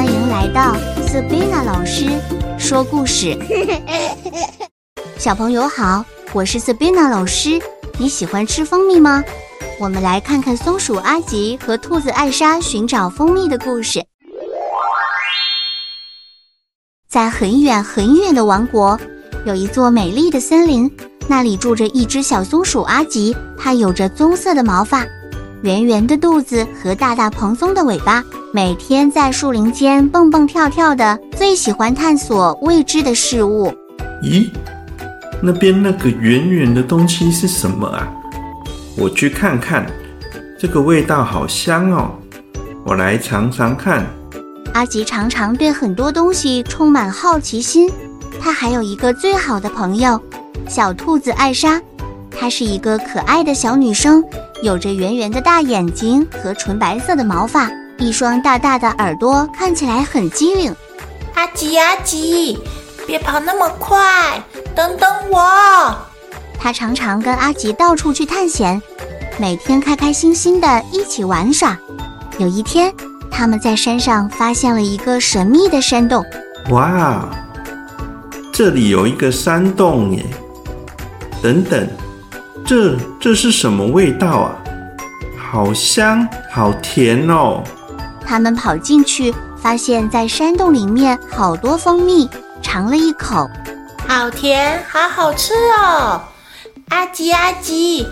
欢迎来到 Sabina 老师说故事。小朋友好，我是 Sabina 老师。你喜欢吃蜂蜜吗？我们来看看松鼠阿吉和兔子艾莎寻找蜂蜜的故事。在很远很远的王国，有一座美丽的森林，那里住着一只小松鼠阿吉，它有着棕色的毛发。圆圆的肚子和大大蓬松的尾巴，每天在树林间蹦蹦跳跳的，最喜欢探索未知的事物。咦，那边那个圆圆的东西是什么啊？我去看看，这个味道好香哦，我来尝尝看。阿吉常常对很多东西充满好奇心。他还有一个最好的朋友，小兔子艾莎，她是一个可爱的小女生。有着圆圆的大眼睛和纯白色的毛发，一双大大的耳朵，看起来很机灵。阿吉阿吉，别跑那么快，等等我！他常常跟阿吉到处去探险，每天开开心心的一起玩耍。有一天，他们在山上发现了一个神秘的山洞。哇，这里有一个山洞耶！等等。这这是什么味道啊？好香，好甜哦！他们跑进去，发现在山洞里面好多蜂蜜，尝了一口，好甜，好好吃哦！阿吉阿吉，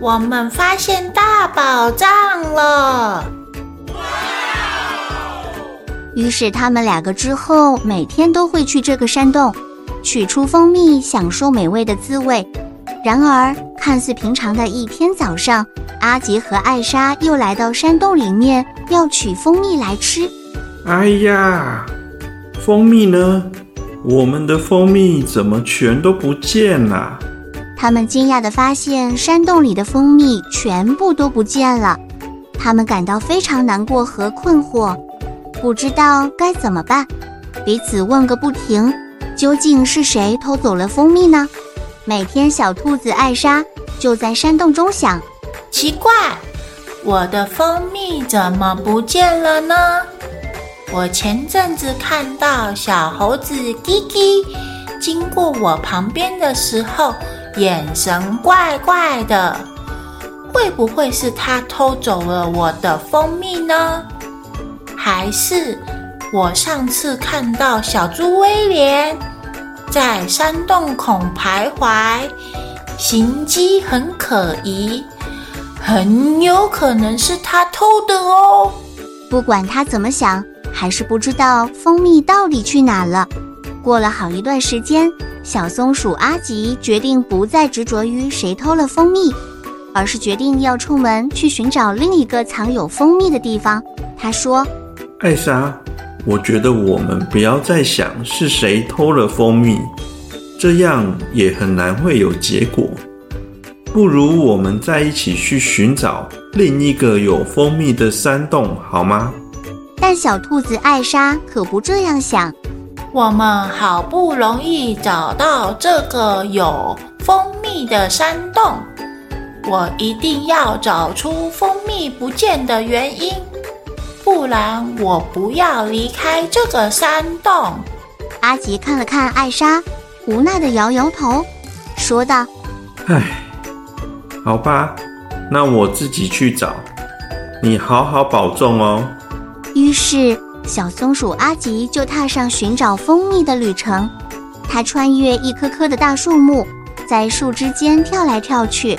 我们发现大宝藏了！于是他们两个之后每天都会去这个山洞，取出蜂蜜，享受美味的滋味。然而，看似平常的一天早上，阿吉和艾莎又来到山洞里面，要取蜂蜜来吃。哎呀，蜂蜜呢？我们的蜂蜜怎么全都不见了？他们惊讶地发现，山洞里的蜂蜜全部都不见了。他们感到非常难过和困惑，不知道该怎么办，彼此问个不停：究竟是谁偷走了蜂蜜呢？每天，小兔子艾莎就在山洞中想：奇怪，我的蜂蜜怎么不见了呢？我前阵子看到小猴子叽叽经过我旁边的时候，眼神怪怪的，会不会是他偷走了我的蜂蜜呢？还是我上次看到小猪威廉？在山洞口徘徊，行迹很可疑，很有可能是他偷的哦。不管他怎么想，还是不知道蜂蜜到底去哪了。过了好一段时间，小松鼠阿吉决定不再执着于谁偷了蜂蜜，而是决定要出门去寻找另一个藏有蜂蜜的地方。他说：“艾莎。”我觉得我们不要再想是谁偷了蜂蜜，这样也很难会有结果。不如我们再一起去寻找另一个有蜂蜜的山洞，好吗？但小兔子艾莎可不这样想。我们好不容易找到这个有蜂蜜的山洞，我一定要找出蜂蜜不见的原因。不然我不要离开这个山洞。阿吉看了看艾莎，无奈的摇摇头，说道：“唉，好吧，那我自己去找。你好好保重哦。”于是，小松鼠阿吉就踏上寻找蜂蜜的旅程。他穿越一棵棵的大树木，在树枝间跳来跳去，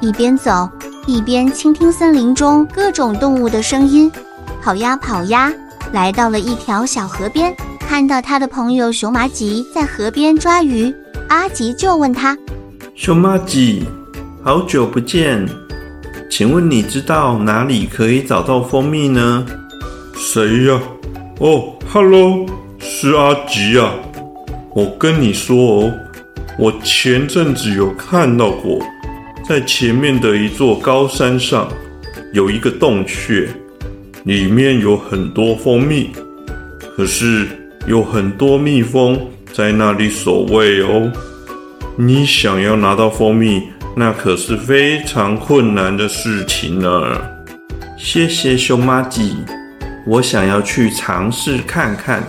一边走一边倾听森林中各种动物的声音。跑呀跑呀，来到了一条小河边，看到他的朋友熊麻吉在河边抓鱼。阿吉就问他：“熊麻吉，好久不见，请问你知道哪里可以找到蜂蜜呢？”“谁呀？哦，Hello，是阿吉啊。我跟你说哦，我前阵子有看到过，在前面的一座高山上有一个洞穴。”里面有很多蜂蜜，可是有很多蜜蜂在那里守卫哦。你想要拿到蜂蜜，那可是非常困难的事情呢。谢谢熊妈吉，我想要去尝试看看。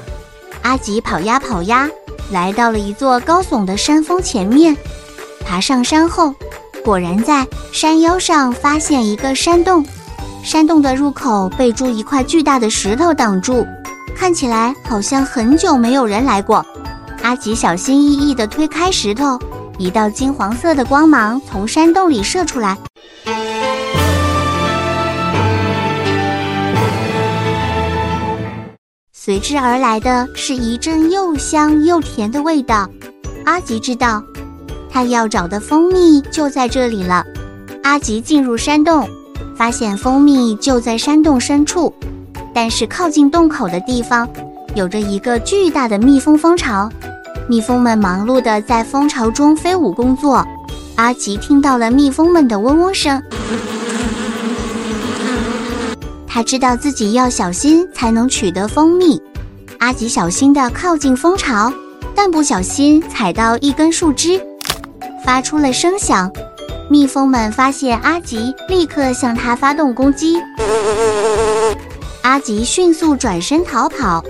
阿吉跑呀跑呀，来到了一座高耸的山峰前面。爬上山后，果然在山腰上发现一个山洞。山洞的入口被筑一块巨大的石头挡住，看起来好像很久没有人来过。阿吉小心翼翼地推开石头，一道金黄色的光芒从山洞里射出来，随之而来的是一阵又香又甜的味道。阿吉知道，他要找的蜂蜜就在这里了。阿吉进入山洞。发现蜂蜜就在山洞深处，但是靠近洞口的地方，有着一个巨大的蜜蜂蜂巢。蜜蜂们忙碌地在蜂巢中飞舞工作。阿吉听到了蜜蜂们的嗡嗡声，他知道自己要小心才能取得蜂蜜。阿吉小心地靠近蜂巢，但不小心踩到一根树枝，发出了声响。蜜蜂们发现阿吉，立刻向他发动攻击。阿吉迅速转身逃跑，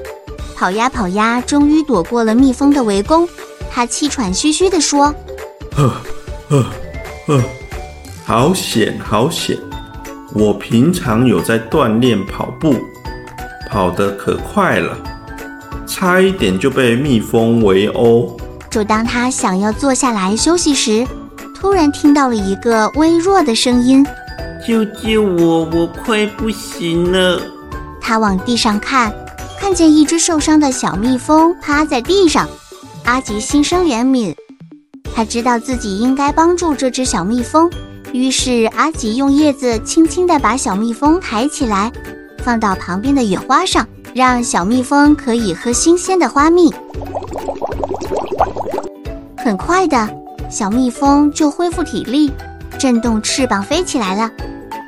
跑呀跑呀，终于躲过了蜜蜂的围攻。他气喘吁吁地说：“呵，呵，呵，好险，好险！我平常有在锻炼跑步，跑得可快了，差一点就被蜜蜂围殴。”就当他想要坐下来休息时，突然听到了一个微弱的声音：“救救我，我快不行了！”他往地上看，看见一只受伤的小蜜蜂趴在地上。阿吉心生怜悯，他知道自己应该帮助这只小蜜蜂，于是阿吉用叶子轻轻地把小蜜蜂抬起来，放到旁边的野花上，让小蜜蜂可以喝新鲜的花蜜。很快的。小蜜蜂就恢复体力，震动翅膀飞起来了。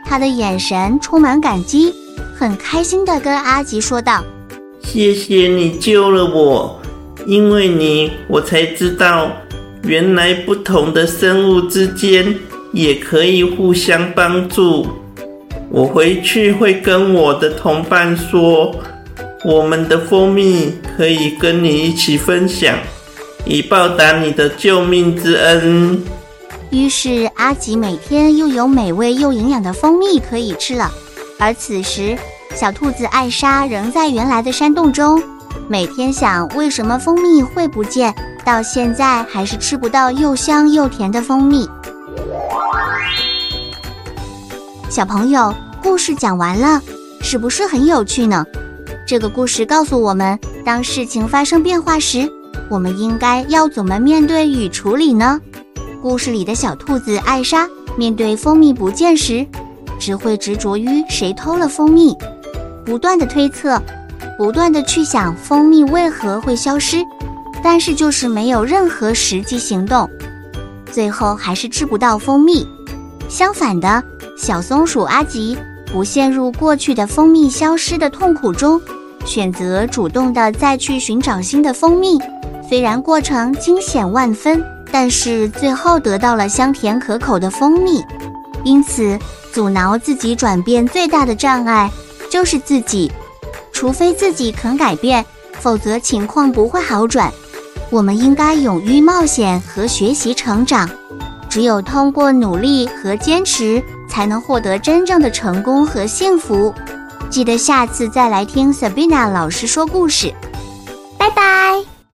它的眼神充满感激，很开心地跟阿吉说道：“谢谢你救了我，因为你我才知道，原来不同的生物之间也可以互相帮助。我回去会跟我的同伴说，我们的蜂蜜可以跟你一起分享。”以报答你的救命之恩。于是阿吉每天又有美味又营养的蜂蜜可以吃了。而此时，小兔子艾莎仍在原来的山洞中，每天想为什么蜂蜜会不见，到现在还是吃不到又香又甜的蜂蜜。小朋友，故事讲完了，是不是很有趣呢？这个故事告诉我们，当事情发生变化时。我们应该要怎么面对与处理呢？故事里的小兔子艾莎面对蜂蜜不见时，只会执着于谁偷了蜂蜜，不断的推测，不断的去想蜂蜜为何会消失，但是就是没有任何实际行动，最后还是吃不到蜂蜜。相反的，小松鼠阿吉不陷入过去的蜂蜜消失的痛苦中，选择主动的再去寻找新的蜂蜜。虽然过程惊险万分，但是最后得到了香甜可口的蜂蜜。因此，阻挠自己转变最大的障碍就是自己。除非自己肯改变，否则情况不会好转。我们应该勇于冒险和学习成长。只有通过努力和坚持，才能获得真正的成功和幸福。记得下次再来听 Sabina 老师说故事。拜拜。